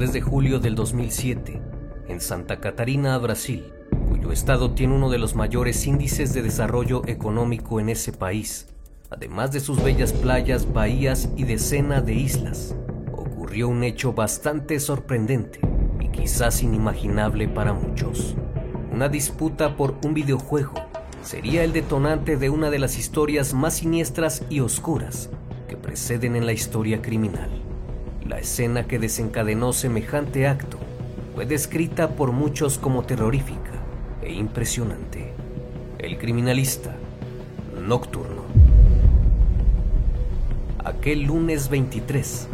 El 23 de julio del 2007, en Santa Catarina, Brasil, cuyo estado tiene uno de los mayores índices de desarrollo económico en ese país, además de sus bellas playas, bahías y decena de islas, ocurrió un hecho bastante sorprendente y quizás inimaginable para muchos. Una disputa por un videojuego sería el detonante de una de las historias más siniestras y oscuras que preceden en la historia criminal. La escena que desencadenó semejante acto fue descrita por muchos como terrorífica e impresionante. El criminalista nocturno. Aquel lunes 23,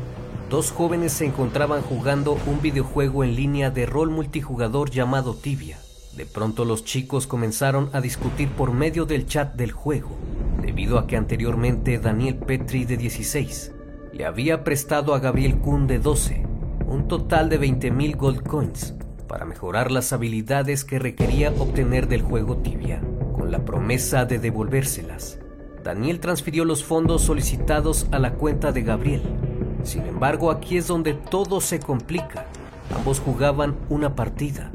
dos jóvenes se encontraban jugando un videojuego en línea de rol multijugador llamado Tibia. De pronto los chicos comenzaron a discutir por medio del chat del juego, debido a que anteriormente Daniel Petri de 16 le había prestado a Gabriel Kuhn de 12 un total de 20.000 gold coins para mejorar las habilidades que requería obtener del juego Tibia, con la promesa de devolvérselas. Daniel transfirió los fondos solicitados a la cuenta de Gabriel. Sin embargo, aquí es donde todo se complica. Ambos jugaban una partida,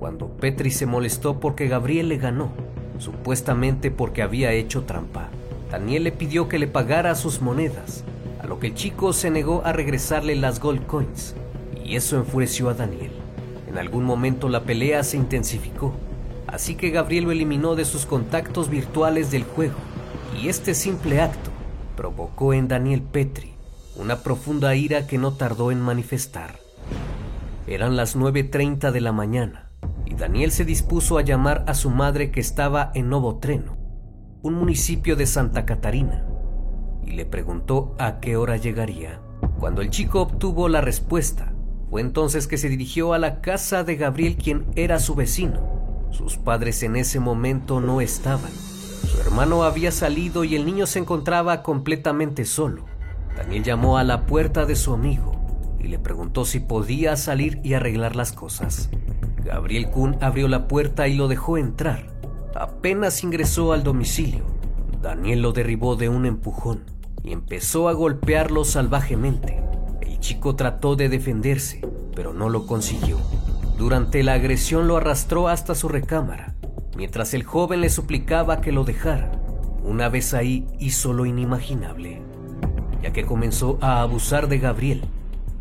cuando Petri se molestó porque Gabriel le ganó, supuestamente porque había hecho trampa. Daniel le pidió que le pagara sus monedas, lo que el chico se negó a regresarle las gold coins, y eso enfureció a Daniel. En algún momento la pelea se intensificó, así que Gabriel lo eliminó de sus contactos virtuales del juego, y este simple acto provocó en Daniel Petri una profunda ira que no tardó en manifestar. Eran las 9.30 de la mañana, y Daniel se dispuso a llamar a su madre que estaba en Novotreno, un municipio de Santa Catarina, y le preguntó a qué hora llegaría. Cuando el chico obtuvo la respuesta, fue entonces que se dirigió a la casa de Gabriel, quien era su vecino. Sus padres en ese momento no estaban. Su hermano había salido y el niño se encontraba completamente solo. Daniel llamó a la puerta de su amigo y le preguntó si podía salir y arreglar las cosas. Gabriel Kuhn abrió la puerta y lo dejó entrar. Apenas ingresó al domicilio, Daniel lo derribó de un empujón y empezó a golpearlo salvajemente. El chico trató de defenderse, pero no lo consiguió. Durante la agresión lo arrastró hasta su recámara, mientras el joven le suplicaba que lo dejara. Una vez ahí hizo lo inimaginable, ya que comenzó a abusar de Gabriel.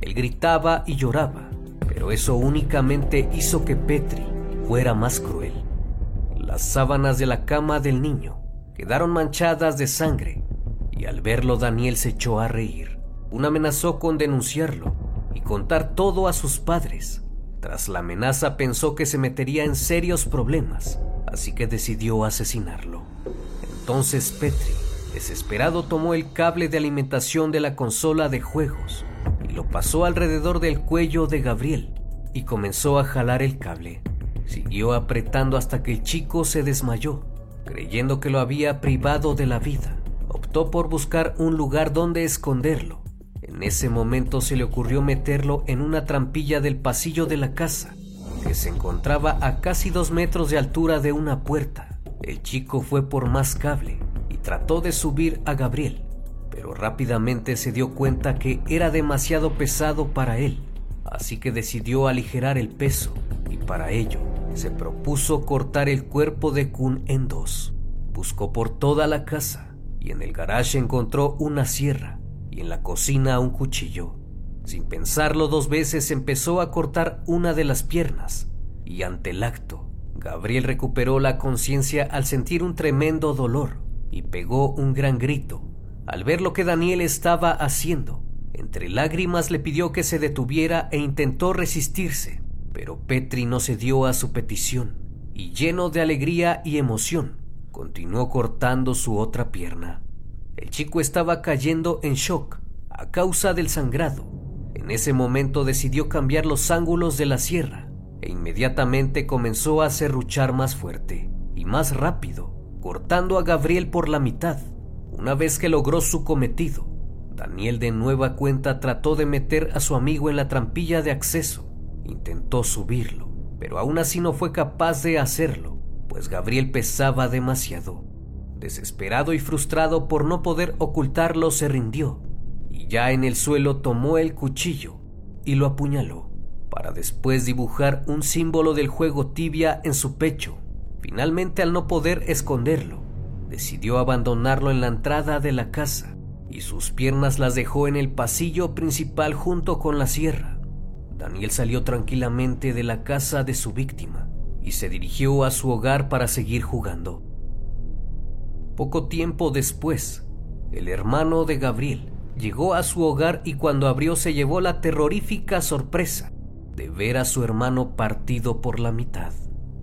Él gritaba y lloraba, pero eso únicamente hizo que Petri fuera más cruel. Las sábanas de la cama del niño quedaron manchadas de sangre y al verlo Daniel se echó a reír. Un amenazó con denunciarlo y contar todo a sus padres. Tras la amenaza pensó que se metería en serios problemas, así que decidió asesinarlo. Entonces Petri, desesperado, tomó el cable de alimentación de la consola de juegos y lo pasó alrededor del cuello de Gabriel y comenzó a jalar el cable. Siguió apretando hasta que el chico se desmayó, creyendo que lo había privado de la vida. Por buscar un lugar donde esconderlo en ese momento se le ocurrió meterlo en una trampilla del pasillo de la casa, que se encontraba a casi dos metros de altura de una puerta. El chico fue por más cable y trató de subir a Gabriel, pero rápidamente se dio cuenta que era demasiado pesado para él, así que decidió aligerar el peso y para ello se propuso cortar el cuerpo de Kun en dos. Buscó por toda la casa y en el garage encontró una sierra y en la cocina un cuchillo. Sin pensarlo dos veces empezó a cortar una de las piernas y ante el acto, Gabriel recuperó la conciencia al sentir un tremendo dolor y pegó un gran grito al ver lo que Daniel estaba haciendo. Entre lágrimas le pidió que se detuviera e intentó resistirse, pero Petri no cedió a su petición y lleno de alegría y emoción, continuó cortando su otra pierna. El chico estaba cayendo en shock a causa del sangrado. En ese momento decidió cambiar los ángulos de la sierra e inmediatamente comenzó a serruchar más fuerte y más rápido, cortando a Gabriel por la mitad. Una vez que logró su cometido, Daniel de nueva cuenta trató de meter a su amigo en la trampilla de acceso. Intentó subirlo, pero aún así no fue capaz de hacerlo, pues Gabriel pesaba demasiado. Desesperado y frustrado por no poder ocultarlo, se rindió y ya en el suelo tomó el cuchillo y lo apuñaló, para después dibujar un símbolo del juego tibia en su pecho. Finalmente, al no poder esconderlo, decidió abandonarlo en la entrada de la casa y sus piernas las dejó en el pasillo principal junto con la sierra. Daniel salió tranquilamente de la casa de su víctima se dirigió a su hogar para seguir jugando. Poco tiempo después, el hermano de Gabriel llegó a su hogar y cuando abrió se llevó la terrorífica sorpresa de ver a su hermano partido por la mitad,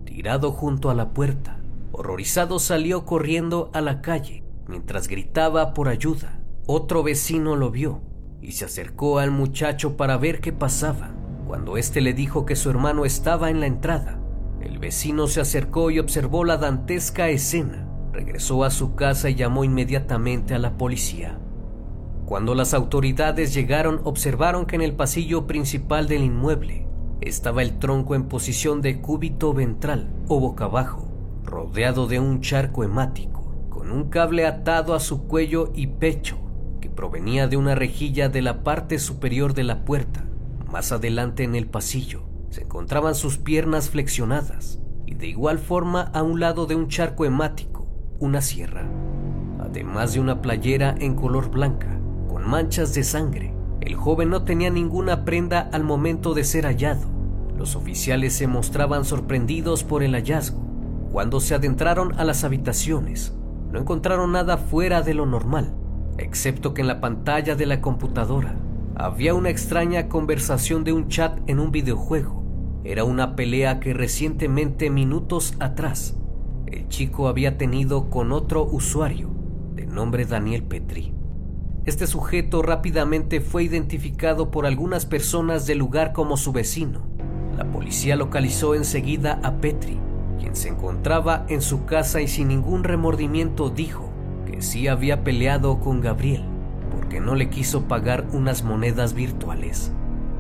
tirado junto a la puerta. Horrorizado salió corriendo a la calle mientras gritaba por ayuda. Otro vecino lo vio y se acercó al muchacho para ver qué pasaba. Cuando éste le dijo que su hermano estaba en la entrada, el vecino se acercó y observó la dantesca escena regresó a su casa y llamó inmediatamente a la policía. Cuando las autoridades llegaron observaron que en el pasillo principal del inmueble estaba el tronco en posición de cúbito ventral o boca abajo, rodeado de un charco hemático, con un cable atado a su cuello y pecho que provenía de una rejilla de la parte superior de la puerta. Más adelante en el pasillo se encontraban sus piernas flexionadas y de igual forma a un lado de un charco hemático una sierra, además de una playera en color blanca, con manchas de sangre. El joven no tenía ninguna prenda al momento de ser hallado. Los oficiales se mostraban sorprendidos por el hallazgo. Cuando se adentraron a las habitaciones, no encontraron nada fuera de lo normal, excepto que en la pantalla de la computadora había una extraña conversación de un chat en un videojuego. Era una pelea que recientemente, minutos atrás, el chico había tenido con otro usuario de nombre Daniel Petri. Este sujeto rápidamente fue identificado por algunas personas del lugar como su vecino. La policía localizó enseguida a Petri, quien se encontraba en su casa y sin ningún remordimiento dijo que sí había peleado con Gabriel porque no le quiso pagar unas monedas virtuales.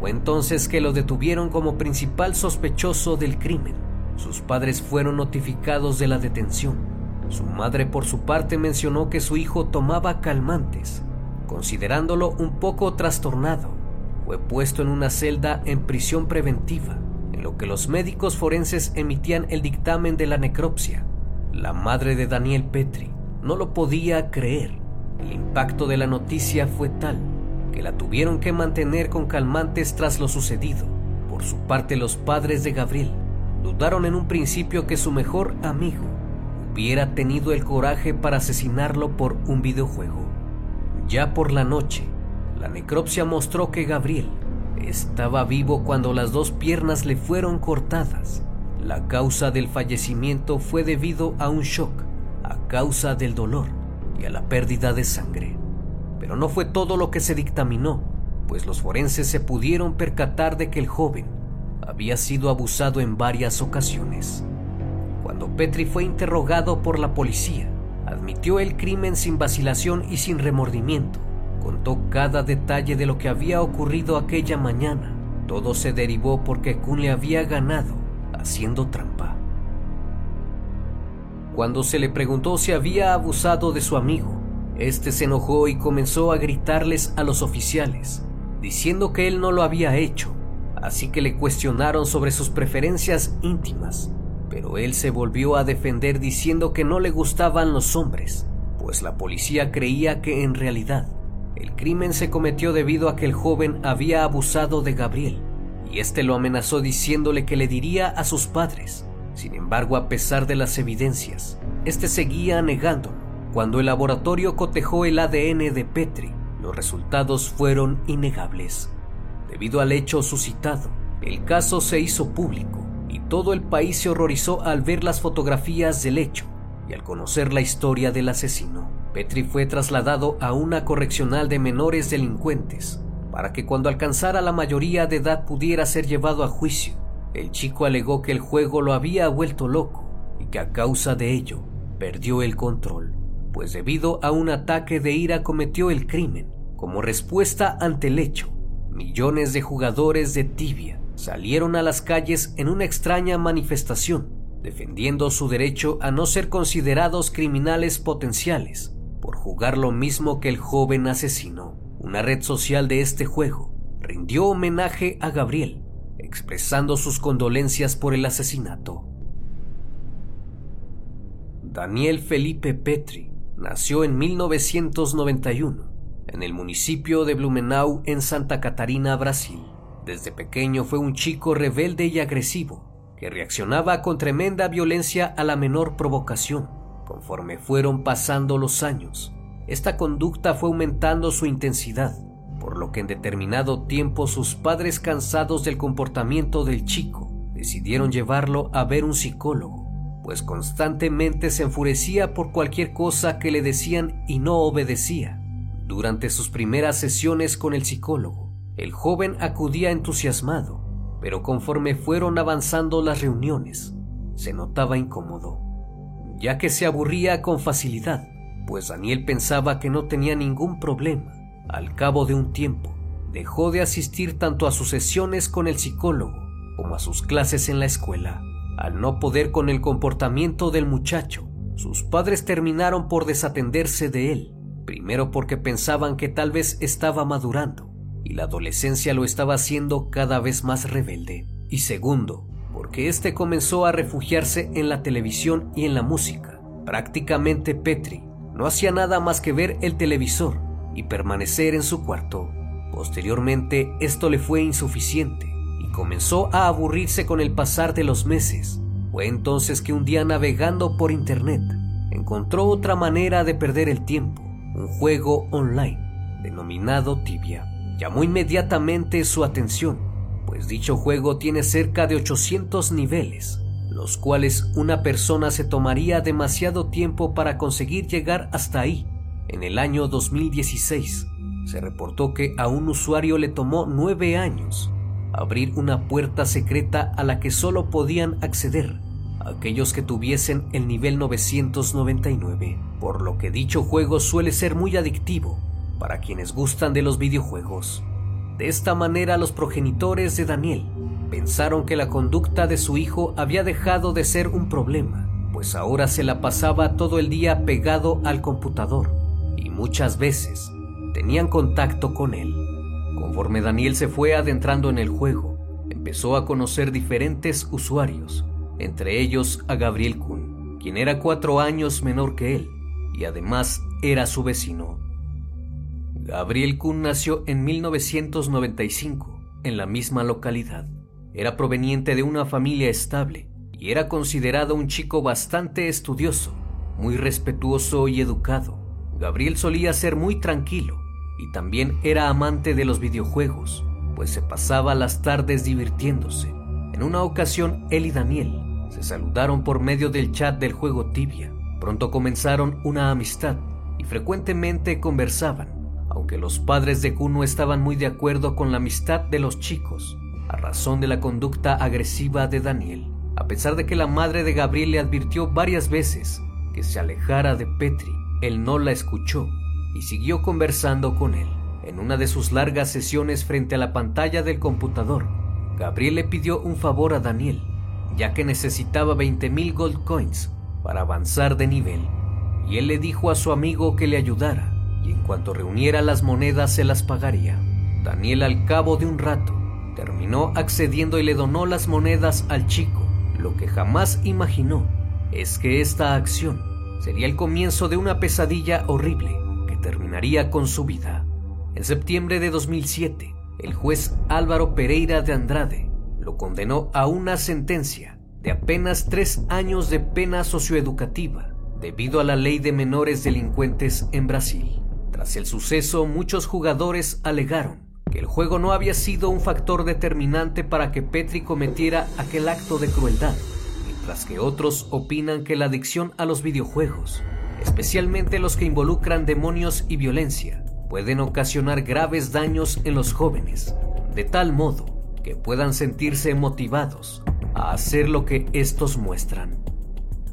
Fue entonces que lo detuvieron como principal sospechoso del crimen sus padres fueron notificados de la detención. Su madre por su parte mencionó que su hijo tomaba calmantes. Considerándolo un poco trastornado, fue puesto en una celda en prisión preventiva, en lo que los médicos forenses emitían el dictamen de la necropsia. La madre de Daniel Petri no lo podía creer. El impacto de la noticia fue tal que la tuvieron que mantener con calmantes tras lo sucedido. Por su parte, los padres de Gabriel dudaron en un principio que su mejor amigo hubiera tenido el coraje para asesinarlo por un videojuego. Ya por la noche, la necropsia mostró que Gabriel estaba vivo cuando las dos piernas le fueron cortadas. La causa del fallecimiento fue debido a un shock, a causa del dolor y a la pérdida de sangre. Pero no fue todo lo que se dictaminó, pues los forenses se pudieron percatar de que el joven había sido abusado en varias ocasiones. Cuando Petri fue interrogado por la policía, admitió el crimen sin vacilación y sin remordimiento. Contó cada detalle de lo que había ocurrido aquella mañana. Todo se derivó porque Kun le había ganado haciendo trampa. Cuando se le preguntó si había abusado de su amigo, este se enojó y comenzó a gritarles a los oficiales, diciendo que él no lo había hecho, así que le cuestionaron sobre sus preferencias íntimas, pero él se volvió a defender diciendo que no le gustaban los hombres, pues la policía creía que en realidad el crimen se cometió debido a que el joven había abusado de Gabriel, y este lo amenazó diciéndole que le diría a sus padres. Sin embargo, a pesar de las evidencias, este seguía negándolo cuando el laboratorio cotejó el ADN de Petri, los resultados fueron innegables. Debido al hecho suscitado, el caso se hizo público y todo el país se horrorizó al ver las fotografías del hecho y al conocer la historia del asesino. Petri fue trasladado a una correccional de menores delincuentes para que cuando alcanzara la mayoría de edad pudiera ser llevado a juicio. El chico alegó que el juego lo había vuelto loco y que a causa de ello perdió el control pues debido a un ataque de ira cometió el crimen. Como respuesta ante el hecho, millones de jugadores de tibia salieron a las calles en una extraña manifestación, defendiendo su derecho a no ser considerados criminales potenciales por jugar lo mismo que el joven asesino. Una red social de este juego rindió homenaje a Gabriel, expresando sus condolencias por el asesinato. Daniel Felipe Petri nació en 1991 en el municipio de Blumenau en Santa Catarina, Brasil. Desde pequeño fue un chico rebelde y agresivo que reaccionaba con tremenda violencia a la menor provocación. Conforme fueron pasando los años, esta conducta fue aumentando su intensidad, por lo que en determinado tiempo sus padres cansados del comportamiento del chico decidieron llevarlo a ver un psicólogo pues constantemente se enfurecía por cualquier cosa que le decían y no obedecía. Durante sus primeras sesiones con el psicólogo, el joven acudía entusiasmado, pero conforme fueron avanzando las reuniones, se notaba incómodo, ya que se aburría con facilidad, pues Daniel pensaba que no tenía ningún problema. Al cabo de un tiempo, dejó de asistir tanto a sus sesiones con el psicólogo como a sus clases en la escuela. Al no poder con el comportamiento del muchacho, sus padres terminaron por desatenderse de él, primero porque pensaban que tal vez estaba madurando y la adolescencia lo estaba haciendo cada vez más rebelde, y segundo, porque éste comenzó a refugiarse en la televisión y en la música. Prácticamente Petri no hacía nada más que ver el televisor y permanecer en su cuarto. Posteriormente esto le fue insuficiente comenzó a aburrirse con el pasar de los meses. Fue entonces que un día navegando por internet encontró otra manera de perder el tiempo, un juego online denominado Tibia. Llamó inmediatamente su atención, pues dicho juego tiene cerca de 800 niveles, los cuales una persona se tomaría demasiado tiempo para conseguir llegar hasta ahí. En el año 2016 se reportó que a un usuario le tomó nueve años abrir una puerta secreta a la que solo podían acceder aquellos que tuviesen el nivel 999, por lo que dicho juego suele ser muy adictivo para quienes gustan de los videojuegos. De esta manera los progenitores de Daniel pensaron que la conducta de su hijo había dejado de ser un problema, pues ahora se la pasaba todo el día pegado al computador y muchas veces tenían contacto con él. Conforme Daniel se fue adentrando en el juego, empezó a conocer diferentes usuarios, entre ellos a Gabriel Kuhn, quien era cuatro años menor que él y además era su vecino. Gabriel Kuhn nació en 1995 en la misma localidad. Era proveniente de una familia estable y era considerado un chico bastante estudioso, muy respetuoso y educado. Gabriel solía ser muy tranquilo y también era amante de los videojuegos, pues se pasaba las tardes divirtiéndose. En una ocasión, él y Daniel se saludaron por medio del chat del juego Tibia. Pronto comenzaron una amistad y frecuentemente conversaban, aunque los padres de Kuno estaban muy de acuerdo con la amistad de los chicos, a razón de la conducta agresiva de Daniel, a pesar de que la madre de Gabriel le advirtió varias veces que se alejara de Petri, él no la escuchó y siguió conversando con él. En una de sus largas sesiones frente a la pantalla del computador, Gabriel le pidió un favor a Daniel, ya que necesitaba 20.000 gold coins para avanzar de nivel, y él le dijo a su amigo que le ayudara, y en cuanto reuniera las monedas se las pagaría. Daniel al cabo de un rato terminó accediendo y le donó las monedas al chico. Lo que jamás imaginó es que esta acción sería el comienzo de una pesadilla horrible terminaría con su vida. En septiembre de 2007, el juez Álvaro Pereira de Andrade lo condenó a una sentencia de apenas tres años de pena socioeducativa debido a la ley de menores delincuentes en Brasil. Tras el suceso, muchos jugadores alegaron que el juego no había sido un factor determinante para que Petri cometiera aquel acto de crueldad, mientras que otros opinan que la adicción a los videojuegos, especialmente los que involucran demonios y violencia, pueden ocasionar graves daños en los jóvenes, de tal modo que puedan sentirse motivados a hacer lo que estos muestran.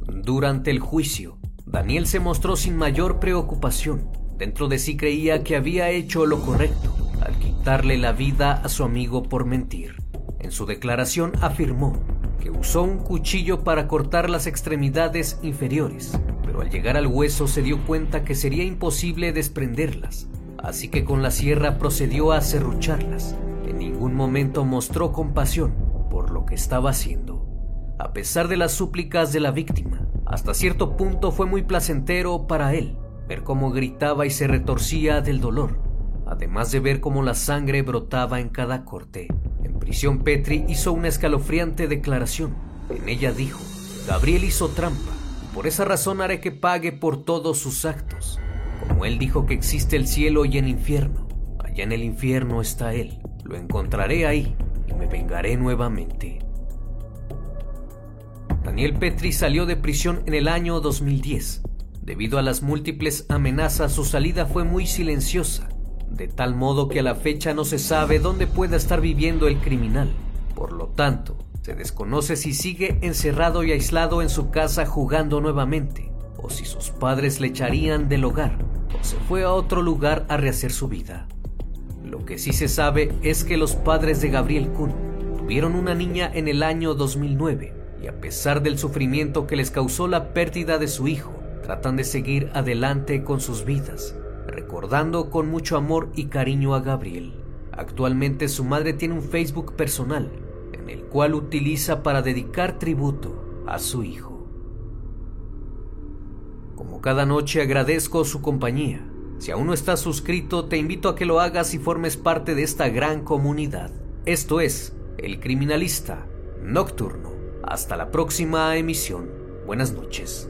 Durante el juicio, Daniel se mostró sin mayor preocupación. Dentro de sí creía que había hecho lo correcto al quitarle la vida a su amigo por mentir. En su declaración afirmó que usó un cuchillo para cortar las extremidades inferiores, pero al llegar al hueso se dio cuenta que sería imposible desprenderlas, así que con la sierra procedió a serrucharlas. En ningún momento mostró compasión por lo que estaba haciendo. A pesar de las súplicas de la víctima, hasta cierto punto fue muy placentero para él ver cómo gritaba y se retorcía del dolor además de ver cómo la sangre brotaba en cada corte. En prisión Petri hizo una escalofriante declaración. En ella dijo, Gabriel hizo trampa por esa razón haré que pague por todos sus actos. Como él dijo que existe el cielo y el infierno, allá en el infierno está él. Lo encontraré ahí y me vengaré nuevamente. Daniel Petri salió de prisión en el año 2010. Debido a las múltiples amenazas, su salida fue muy silenciosa de tal modo que a la fecha no se sabe dónde pueda estar viviendo el criminal. Por lo tanto, se desconoce si sigue encerrado y aislado en su casa jugando nuevamente, o si sus padres le echarían del hogar, o se fue a otro lugar a rehacer su vida. Lo que sí se sabe es que los padres de Gabriel Kuhn tuvieron una niña en el año 2009 y a pesar del sufrimiento que les causó la pérdida de su hijo, tratan de seguir adelante con sus vidas recordando con mucho amor y cariño a Gabriel. Actualmente su madre tiene un Facebook personal, el cual utiliza para dedicar tributo a su hijo. Como cada noche agradezco su compañía. Si aún no estás suscrito, te invito a que lo hagas y formes parte de esta gran comunidad. Esto es El Criminalista Nocturno. Hasta la próxima emisión. Buenas noches.